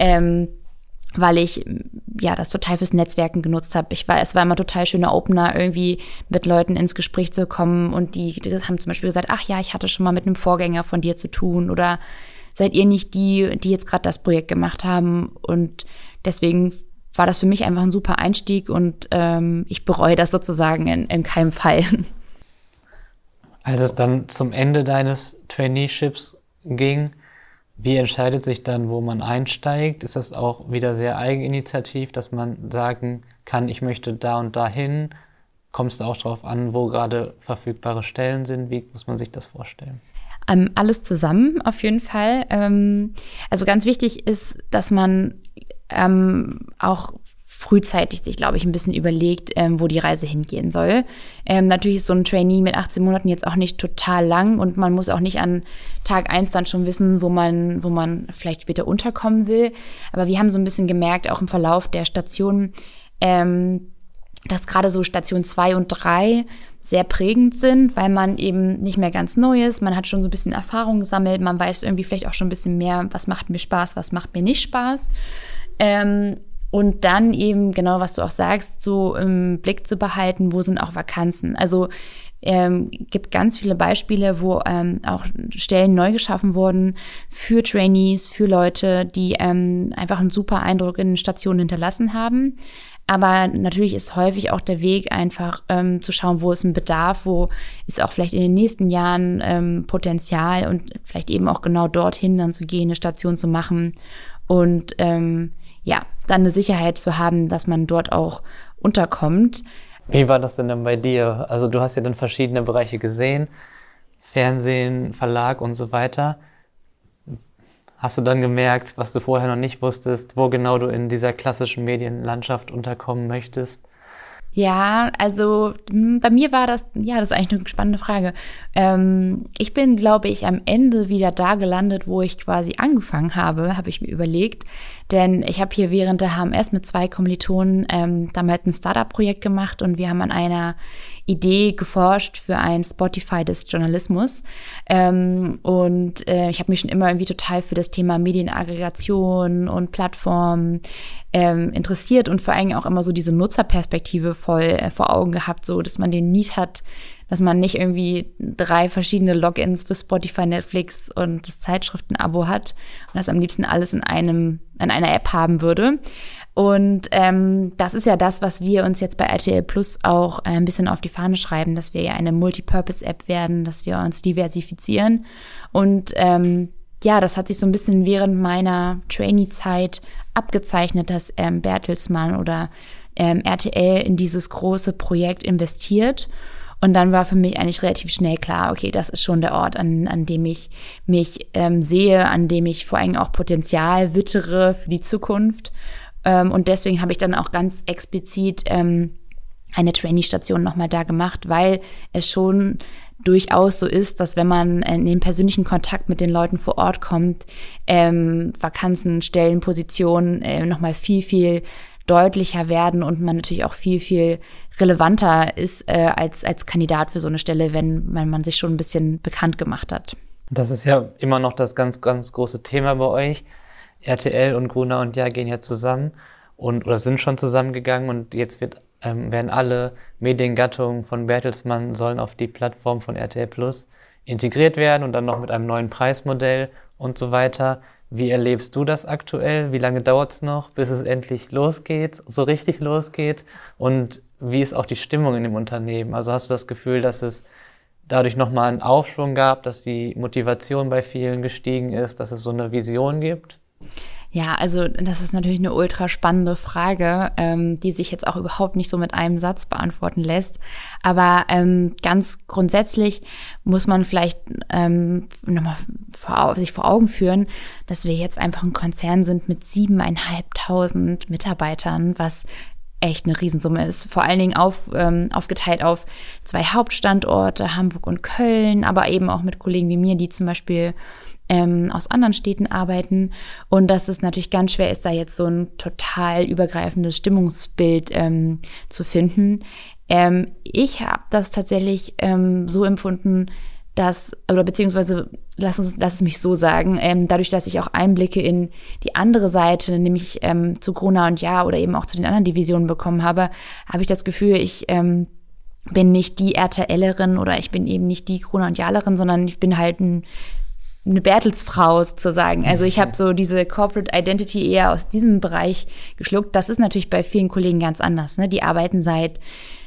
Ähm, weil ich ja das total fürs Netzwerken genutzt habe. Ich war, es war immer total schöner Opener, irgendwie mit Leuten ins Gespräch zu kommen und die, die haben zum Beispiel gesagt, ach ja, ich hatte schon mal mit einem Vorgänger von dir zu tun oder seid ihr nicht die, die jetzt gerade das Projekt gemacht haben und deswegen war das für mich einfach ein super Einstieg und ähm, ich bereue das sozusagen in, in keinem Fall. Als es dann zum Ende deines Traineeships ging, wie entscheidet sich dann, wo man einsteigt? Ist das auch wieder sehr eigeninitiativ, dass man sagen kann, ich möchte da und dahin? Kommt es auch darauf an, wo gerade verfügbare Stellen sind? Wie muss man sich das vorstellen? Ähm, alles zusammen auf jeden Fall. Ähm, also ganz wichtig ist, dass man ähm, auch frühzeitig sich, glaube ich, ein bisschen überlegt, ähm, wo die Reise hingehen soll. Ähm, natürlich ist so ein Trainee mit 18 Monaten jetzt auch nicht total lang und man muss auch nicht an Tag eins dann schon wissen, wo man, wo man vielleicht später unterkommen will. Aber wir haben so ein bisschen gemerkt, auch im Verlauf der Stationen, ähm, dass gerade so Station zwei und drei sehr prägend sind, weil man eben nicht mehr ganz neu ist. Man hat schon so ein bisschen Erfahrung gesammelt. Man weiß irgendwie vielleicht auch schon ein bisschen mehr, was macht mir Spaß, was macht mir nicht Spaß. Ähm, und dann eben, genau was du auch sagst, so im Blick zu behalten, wo sind auch Vakanzen. Also ähm, gibt ganz viele Beispiele, wo ähm, auch Stellen neu geschaffen wurden für Trainees, für Leute, die ähm, einfach einen super Eindruck in Stationen hinterlassen haben. Aber natürlich ist häufig auch der Weg einfach ähm, zu schauen, wo ist ein Bedarf, wo ist auch vielleicht in den nächsten Jahren ähm, Potenzial und vielleicht eben auch genau dorthin dann zu gehen, eine Station zu machen und ähm, ja, dann eine Sicherheit zu haben, dass man dort auch unterkommt. Wie war das denn dann bei dir? Also du hast ja dann verschiedene Bereiche gesehen, Fernsehen, Verlag und so weiter. Hast du dann gemerkt, was du vorher noch nicht wusstest, wo genau du in dieser klassischen Medienlandschaft unterkommen möchtest? Ja, also hm, bei mir war das, ja, das ist eigentlich eine spannende Frage. Ähm, ich bin, glaube ich, am Ende wieder da gelandet, wo ich quasi angefangen habe, habe ich mir überlegt. Denn ich habe hier während der HMS mit zwei Kommilitonen ähm, damals ein Startup-Projekt gemacht und wir haben an einer Idee geforscht für ein Spotify des Journalismus. Ähm, und äh, ich habe mich schon immer irgendwie total für das Thema Medienaggregation und Plattformen ähm, interessiert und vor allem auch immer so diese Nutzerperspektive voll äh, vor Augen gehabt, so dass man den Need hat, dass man nicht irgendwie drei verschiedene Logins für Spotify, Netflix und das Zeitschriftenabo hat und das am liebsten alles in einem, in einer App haben würde. Und ähm, das ist ja das, was wir uns jetzt bei RTL Plus auch ein bisschen auf die Fahne schreiben, dass wir ja eine Multipurpose-App werden, dass wir uns diversifizieren. Und ähm, ja, das hat sich so ein bisschen während meiner Trainee-Zeit abgezeichnet, dass ähm, Bertelsmann oder ähm, RTL in dieses große Projekt investiert. Und dann war für mich eigentlich relativ schnell klar, okay, das ist schon der Ort, an, an dem ich mich ähm, sehe, an dem ich vor allem auch Potenzial wittere für die Zukunft. Ähm, und deswegen habe ich dann auch ganz explizit ähm, eine Trainee-Station nochmal da gemacht, weil es schon durchaus so ist, dass wenn man in den persönlichen Kontakt mit den Leuten vor Ort kommt, ähm, Vakanzen, Stellen, Positionen äh, nochmal viel, viel deutlicher werden und man natürlich auch viel, viel relevanter ist äh, als, als Kandidat für so eine Stelle, wenn, wenn man sich schon ein bisschen bekannt gemacht hat. Das ist ja immer noch das ganz, ganz große Thema bei euch. RTL und Gruner und Ja gehen ja zusammen und oder sind schon zusammengegangen und jetzt wird, ähm, werden alle Mediengattungen von Bertelsmann sollen auf die Plattform von RTL Plus integriert werden und dann noch mit einem neuen Preismodell und so weiter. Wie erlebst du das aktuell? Wie lange dauert es noch, bis es endlich losgeht, so richtig losgeht? Und wie ist auch die Stimmung in dem Unternehmen? Also hast du das Gefühl, dass es dadurch nochmal einen Aufschwung gab, dass die Motivation bei vielen gestiegen ist, dass es so eine Vision gibt? Ja, also das ist natürlich eine ultra spannende Frage, ähm, die sich jetzt auch überhaupt nicht so mit einem Satz beantworten lässt. Aber ähm, ganz grundsätzlich muss man vielleicht ähm, nochmal vor, sich vor Augen führen, dass wir jetzt einfach ein Konzern sind mit siebeneinhalbtausend Mitarbeitern, was echt eine Riesensumme ist. Vor allen Dingen auf, ähm, aufgeteilt auf zwei Hauptstandorte, Hamburg und Köln, aber eben auch mit Kollegen wie mir, die zum Beispiel ähm, aus anderen Städten arbeiten. Und dass es natürlich ganz schwer ist, da jetzt so ein total übergreifendes Stimmungsbild ähm, zu finden. Ähm, ich habe das tatsächlich ähm, so empfunden, dass, oder beziehungsweise lass, uns, lass es mich so sagen, ähm, dadurch, dass ich auch Einblicke in die andere Seite, nämlich ähm, zu Corona und Ja oder eben auch zu den anderen Divisionen bekommen habe, habe ich das Gefühl, ich ähm, bin nicht die RTLerin oder ich bin eben nicht die Corona und Jalerin, sondern ich bin halt ein eine Bertelsfrau sozusagen. Also ich habe so diese Corporate Identity eher aus diesem Bereich geschluckt. Das ist natürlich bei vielen Kollegen ganz anders. Ne? Die arbeiten seit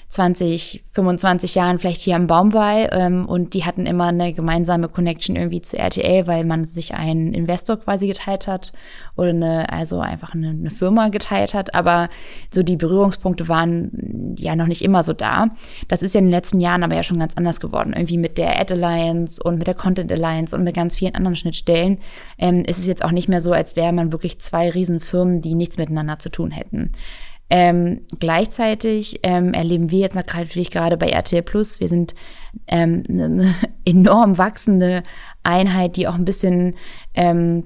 20, 25 Jahren vielleicht hier am Baumwall ähm, und die hatten immer eine gemeinsame Connection irgendwie zu RTL, weil man sich einen Investor quasi geteilt hat oder eine, also einfach eine, eine Firma geteilt hat. Aber so die Berührungspunkte waren ja noch nicht immer so da. Das ist ja in den letzten Jahren aber ja schon ganz anders geworden. Irgendwie mit der Ad Alliance und mit der Content Alliance und mit ganz vielen anderen Schnittstellen ähm, ist es jetzt auch nicht mehr so, als wäre man wirklich zwei Riesenfirmen, die nichts miteinander zu tun hätten. Ähm, gleichzeitig ähm, erleben wir jetzt natürlich gerade bei RTL Plus, wir sind ähm, eine enorm wachsende Einheit, die auch ein bisschen ähm,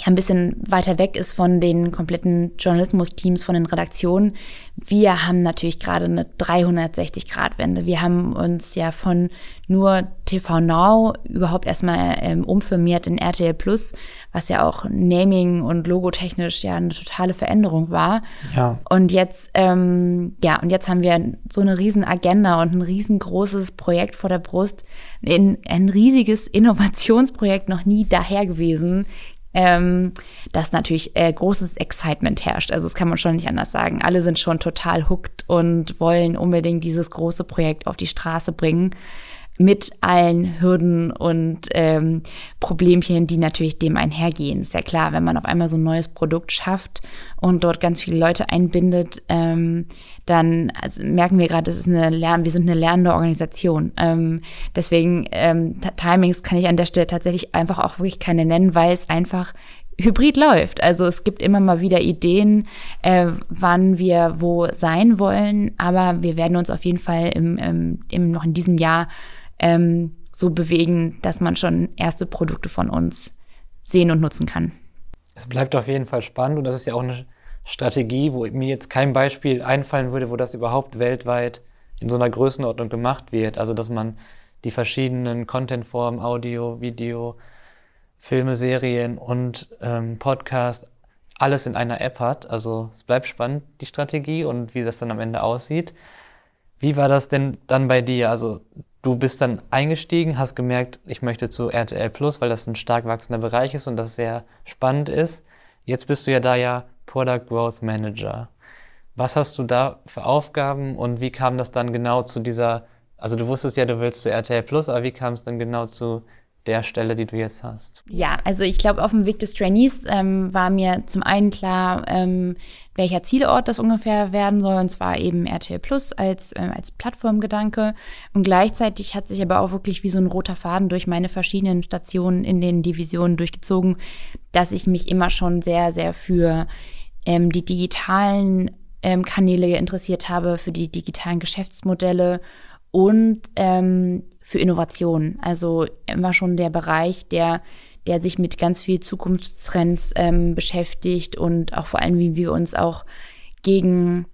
ja ein bisschen weiter weg ist von den kompletten Journalismus-Teams, von den Redaktionen. Wir haben natürlich gerade eine 360-Grad-Wende. Wir haben uns ja von nur TV Now überhaupt erstmal ähm, umfirmiert in RTL Plus, was ja auch Naming und Logotechnisch ja eine totale Veränderung war. Ja. Und jetzt, ähm, ja, und jetzt haben wir so eine riesen Agenda und ein riesengroßes Projekt vor der Brust. Ein, ein riesiges Innovationsprojekt noch nie daher gewesen ähm, dass natürlich äh, großes Excitement herrscht. Also das kann man schon nicht anders sagen. Alle sind schon total hooked und wollen unbedingt dieses große Projekt auf die Straße bringen mit allen Hürden und ähm, Problemchen, die natürlich dem einhergehen. Ist ja klar, wenn man auf einmal so ein neues Produkt schafft und dort ganz viele Leute einbindet, ähm, dann also merken wir gerade, das ist eine Lern wir sind eine lernende Organisation. Ähm, deswegen ähm, Timings kann ich an der Stelle tatsächlich einfach auch wirklich keine nennen, weil es einfach hybrid läuft. Also es gibt immer mal wieder Ideen, äh, wann wir wo sein wollen, aber wir werden uns auf jeden Fall im, im, im noch in diesem Jahr ähm, so bewegen, dass man schon erste Produkte von uns sehen und nutzen kann. Es bleibt auf jeden Fall spannend und das ist ja auch eine Strategie, wo mir jetzt kein Beispiel einfallen würde, wo das überhaupt weltweit in so einer Größenordnung gemacht wird. Also dass man die verschiedenen Contentformen, Audio, Video, Filme, Serien und ähm, Podcast alles in einer App hat. Also es bleibt spannend, die Strategie und wie das dann am Ende aussieht. Wie war das denn dann bei dir? Also du bist dann eingestiegen, hast gemerkt, ich möchte zu RTL Plus, weil das ein stark wachsender Bereich ist und das sehr spannend ist. Jetzt bist du ja da ja Product Growth Manager. Was hast du da für Aufgaben und wie kam das dann genau zu dieser, also du wusstest ja, du willst zu RTL Plus, aber wie kam es dann genau zu der Stelle, die du jetzt hast? Ja, also ich glaube, auf dem Weg des Trainees ähm, war mir zum einen klar, ähm, welcher Zielort das ungefähr werden soll, und zwar eben RTL Plus als, äh, als Plattformgedanke. Und gleichzeitig hat sich aber auch wirklich wie so ein roter Faden durch meine verschiedenen Stationen in den Divisionen durchgezogen, dass ich mich immer schon sehr, sehr für ähm, die digitalen ähm, Kanäle interessiert habe, für die digitalen Geschäftsmodelle und ähm, für Innovation. Also immer schon der Bereich, der, der sich mit ganz viel Zukunftstrends ähm, beschäftigt und auch vor allem, wie wir uns auch gegen,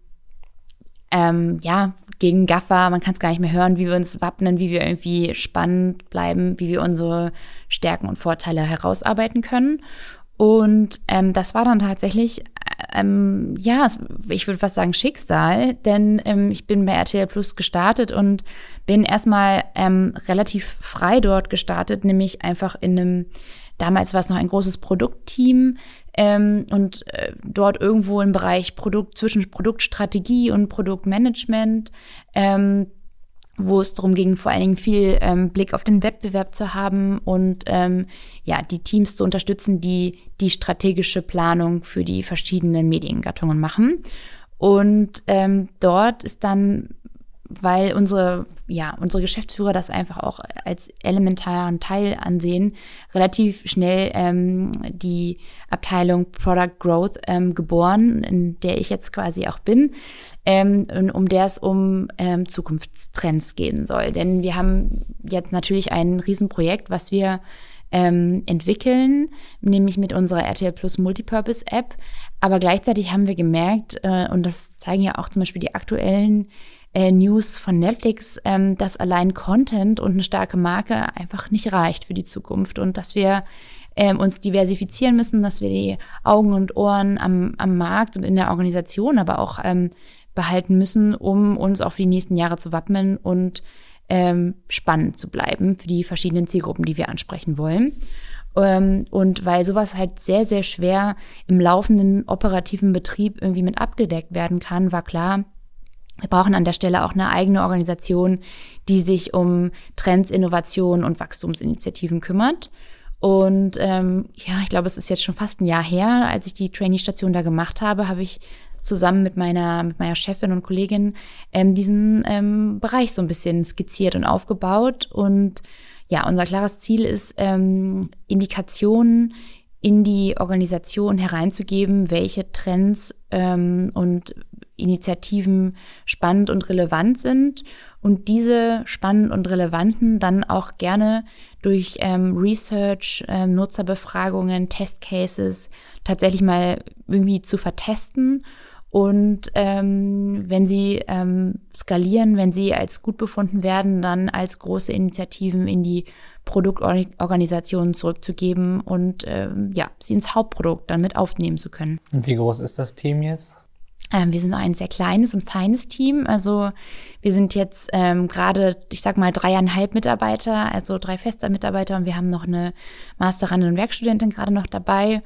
ähm, ja, gegen Gaffer, man kann es gar nicht mehr hören, wie wir uns wappnen, wie wir irgendwie spannend bleiben, wie wir unsere Stärken und Vorteile herausarbeiten können. Und ähm, das war dann tatsächlich, ähm, ja, ich würde fast sagen Schicksal, denn ähm, ich bin bei RTL Plus gestartet und bin erstmal ähm, relativ frei dort gestartet, nämlich einfach in einem, damals war es noch ein großes Produktteam ähm, und äh, dort irgendwo im Bereich Produkt, zwischen Produktstrategie und Produktmanagement ähm, wo es darum ging, vor allen Dingen viel ähm, Blick auf den Wettbewerb zu haben und ähm, ja, die Teams zu unterstützen, die die strategische Planung für die verschiedenen Mediengattungen machen. Und ähm, dort ist dann, weil unsere ja, unsere Geschäftsführer das einfach auch als elementaren Teil ansehen, relativ schnell ähm, die Abteilung Product Growth ähm, geboren, in der ich jetzt quasi auch bin, ähm, um der es um ähm, Zukunftstrends gehen soll. Denn wir haben jetzt natürlich ein Riesenprojekt, was wir ähm, entwickeln, nämlich mit unserer RTL Plus Multipurpose App. Aber gleichzeitig haben wir gemerkt, äh, und das zeigen ja auch zum Beispiel die aktuellen äh, News von Netflix, ähm, dass allein Content und eine starke Marke einfach nicht reicht für die Zukunft und dass wir ähm, uns diversifizieren müssen, dass wir die Augen und Ohren am, am Markt und in der Organisation aber auch ähm, behalten müssen, um uns auf die nächsten Jahre zu wappnen und ähm, spannend zu bleiben für die verschiedenen Zielgruppen, die wir ansprechen wollen. Ähm, und weil sowas halt sehr, sehr schwer im laufenden operativen Betrieb irgendwie mit abgedeckt werden kann, war klar, wir brauchen an der Stelle auch eine eigene Organisation, die sich um Trends, Innovationen und Wachstumsinitiativen kümmert. Und ähm, ja, ich glaube, es ist jetzt schon fast ein Jahr her, als ich die Trainee-Station da gemacht habe, habe ich zusammen mit meiner, mit meiner Chefin und Kollegin ähm, diesen ähm, Bereich so ein bisschen skizziert und aufgebaut. Und ja, unser klares Ziel ist, ähm, Indikationen in die Organisation hereinzugeben, welche Trends ähm, und Initiativen spannend und relevant sind und diese spannend und relevanten dann auch gerne durch ähm, Research, ähm, Nutzerbefragungen, Testcases tatsächlich mal irgendwie zu vertesten und ähm, wenn sie ähm, skalieren, wenn sie als gut befunden werden, dann als große Initiativen in die Produktorganisationen zurückzugeben und ähm, ja, sie ins Hauptprodukt dann mit aufnehmen zu können. Und wie groß ist das Team jetzt? Ähm, wir sind ein sehr kleines und feines Team. Also wir sind jetzt ähm, gerade, ich sag mal, dreieinhalb Mitarbeiter, also drei fester Mitarbeiter und wir haben noch eine Masterin und Werkstudentin gerade noch dabei.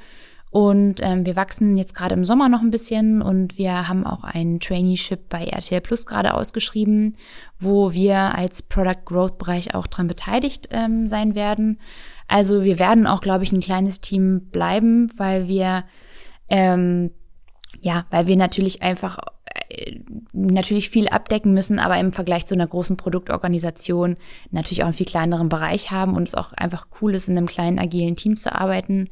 Und ähm, wir wachsen jetzt gerade im Sommer noch ein bisschen und wir haben auch ein Traineeship bei RTL Plus gerade ausgeschrieben, wo wir als Product Growth Bereich auch dran beteiligt ähm, sein werden. Also wir werden auch, glaube ich, ein kleines Team bleiben, weil wir ähm, ja, weil wir natürlich einfach äh, natürlich viel abdecken müssen, aber im Vergleich zu einer großen Produktorganisation natürlich auch einen viel kleineren Bereich haben und es auch einfach cool ist, in einem kleinen agilen Team zu arbeiten.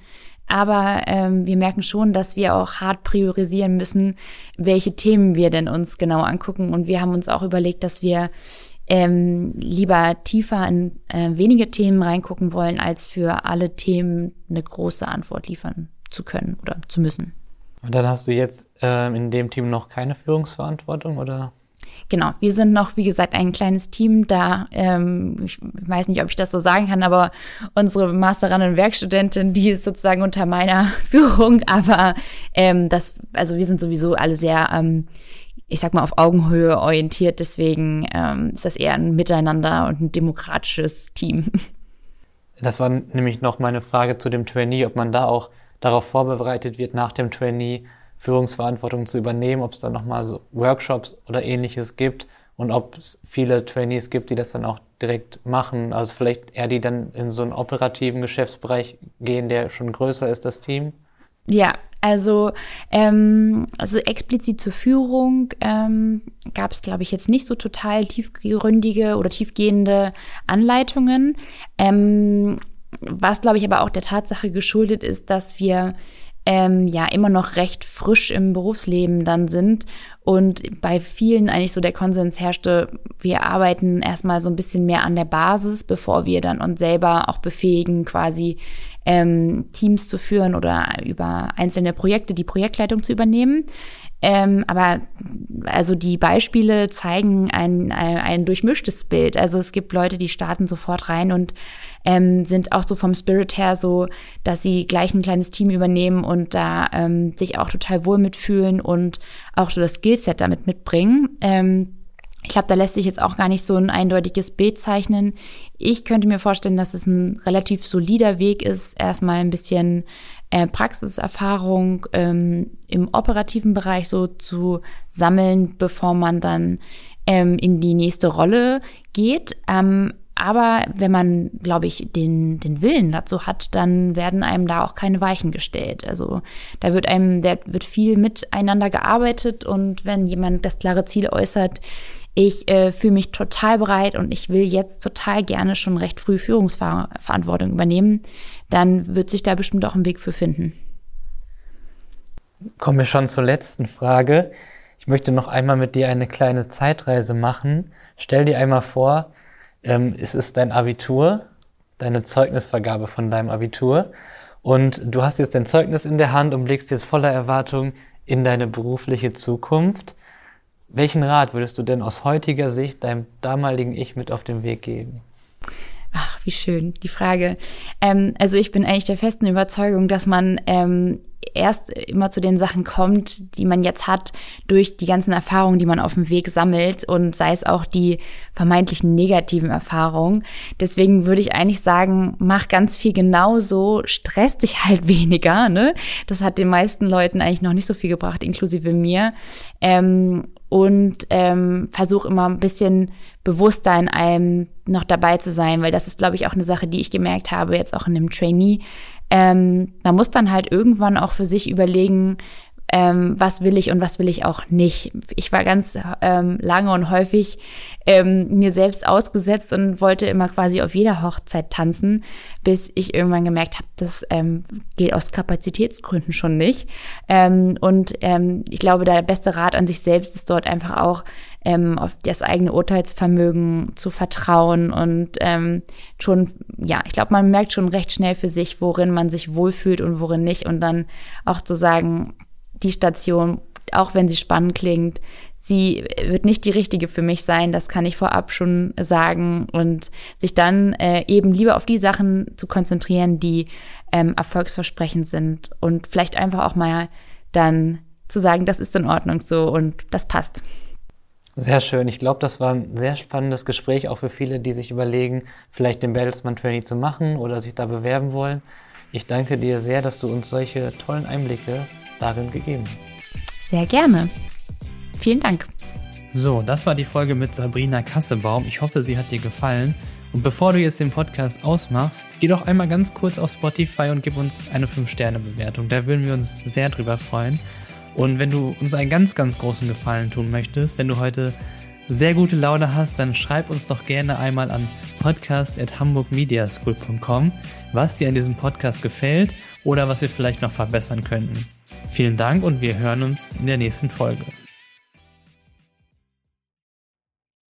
Aber ähm, wir merken schon, dass wir auch hart priorisieren müssen, welche Themen wir denn uns genau angucken. Und wir haben uns auch überlegt, dass wir ähm, lieber tiefer in äh, wenige Themen reingucken wollen, als für alle Themen eine große Antwort liefern zu können oder zu müssen. Und dann hast du jetzt ähm, in dem Team noch keine Führungsverantwortung oder? Genau, wir sind noch, wie gesagt, ein kleines Team. Da, ähm, ich weiß nicht, ob ich das so sagen kann, aber unsere Masterin und Werkstudentin, die ist sozusagen unter meiner Führung. Aber ähm, das, also wir sind sowieso alle sehr, ähm, ich sag mal, auf Augenhöhe orientiert. Deswegen ähm, ist das eher ein Miteinander und ein demokratisches Team. Das war nämlich noch meine Frage zu dem Trainee, ob man da auch darauf vorbereitet wird, nach dem Trainee Führungsverantwortung zu übernehmen, ob es dann nochmal so Workshops oder ähnliches gibt und ob es viele Trainees gibt, die das dann auch direkt machen. Also vielleicht eher die dann in so einen operativen Geschäftsbereich gehen, der schon größer ist, das Team. Ja, also, ähm, also explizit zur Führung ähm, gab es, glaube ich, jetzt nicht so total tiefgründige oder tiefgehende Anleitungen. Ähm, was, glaube ich, aber auch der Tatsache geschuldet ist, dass wir ähm, ja immer noch recht frisch im Berufsleben dann sind und bei vielen eigentlich so der Konsens herrschte, wir arbeiten erstmal so ein bisschen mehr an der Basis, bevor wir dann uns selber auch befähigen, quasi ähm, Teams zu führen oder über einzelne Projekte die Projektleitung zu übernehmen. Ähm, aber also die Beispiele zeigen ein, ein, ein durchmischtes Bild. Also es gibt Leute, die starten sofort rein und ähm, sind auch so vom Spirit her so, dass sie gleich ein kleines Team übernehmen und da ähm, sich auch total wohl mitfühlen und auch so das Skillset damit mitbringen. Ähm, ich glaube, da lässt sich jetzt auch gar nicht so ein eindeutiges Bild zeichnen. Ich könnte mir vorstellen, dass es ein relativ solider Weg ist, erstmal ein bisschen äh, Praxiserfahrung ähm, im operativen Bereich so zu sammeln, bevor man dann ähm, in die nächste Rolle geht. Ähm, aber wenn man, glaube ich, den, den Willen dazu hat, dann werden einem da auch keine Weichen gestellt. Also da wird einem, da wird viel miteinander gearbeitet und wenn jemand das klare Ziel äußert, ich äh, fühle mich total bereit und ich will jetzt total gerne schon recht früh Führungsverantwortung übernehmen, dann wird sich da bestimmt auch ein Weg für finden. Kommen wir schon zur letzten Frage. Ich möchte noch einmal mit dir eine kleine Zeitreise machen. Stell dir einmal vor, ähm, es ist dein Abitur, deine Zeugnisvergabe von deinem Abitur und du hast jetzt dein Zeugnis in der Hand und blickst jetzt voller Erwartung in deine berufliche Zukunft. Welchen Rat würdest du denn aus heutiger Sicht deinem damaligen Ich mit auf den Weg geben? Ach, wie schön, die Frage. Ähm, also ich bin eigentlich der festen Überzeugung, dass man ähm, erst immer zu den Sachen kommt, die man jetzt hat, durch die ganzen Erfahrungen, die man auf dem Weg sammelt und sei es auch die vermeintlichen negativen Erfahrungen. Deswegen würde ich eigentlich sagen, mach ganz viel genauso, stress dich halt weniger. Ne? Das hat den meisten Leuten eigentlich noch nicht so viel gebracht, inklusive mir. Ähm, und ähm, versuch immer ein bisschen bewusster in allem noch dabei zu sein, weil das ist, glaube ich, auch eine Sache, die ich gemerkt habe, jetzt auch in dem Trainee. Ähm, man muss dann halt irgendwann auch für sich überlegen, ähm, was will ich und was will ich auch nicht. Ich war ganz ähm, lange und häufig ähm, mir selbst ausgesetzt und wollte immer quasi auf jeder Hochzeit tanzen, bis ich irgendwann gemerkt habe, das ähm, geht aus Kapazitätsgründen schon nicht. Ähm, und ähm, ich glaube, der beste Rat an sich selbst ist dort einfach auch ähm, auf das eigene Urteilsvermögen zu vertrauen und ähm, schon, ja, ich glaube, man merkt schon recht schnell für sich, worin man sich wohlfühlt und worin nicht und dann auch zu sagen, die Station, auch wenn sie spannend klingt, sie wird nicht die richtige für mich sein, das kann ich vorab schon sagen und sich dann äh, eben lieber auf die Sachen zu konzentrieren, die ähm, erfolgsversprechend sind und vielleicht einfach auch mal dann zu sagen, das ist in Ordnung so und das passt. Sehr schön. Ich glaube, das war ein sehr spannendes Gespräch, auch für viele, die sich überlegen, vielleicht den Bertelsmann Trainee zu machen oder sich da bewerben wollen. Ich danke dir sehr, dass du uns solche tollen Einblicke darin gegeben. Sehr gerne. Vielen Dank. So, das war die Folge mit Sabrina Kassebaum. Ich hoffe, sie hat dir gefallen. Und bevor du jetzt den Podcast ausmachst, geh doch einmal ganz kurz auf Spotify und gib uns eine 5-Sterne-Bewertung. Da würden wir uns sehr drüber freuen. Und wenn du uns einen ganz, ganz großen Gefallen tun möchtest, wenn du heute sehr gute Laune hast, dann schreib uns doch gerne einmal an podcast.hamburgmediaschool.com, was dir an diesem Podcast gefällt oder was wir vielleicht noch verbessern könnten. Vielen Dank und wir hören uns in der nächsten Folge.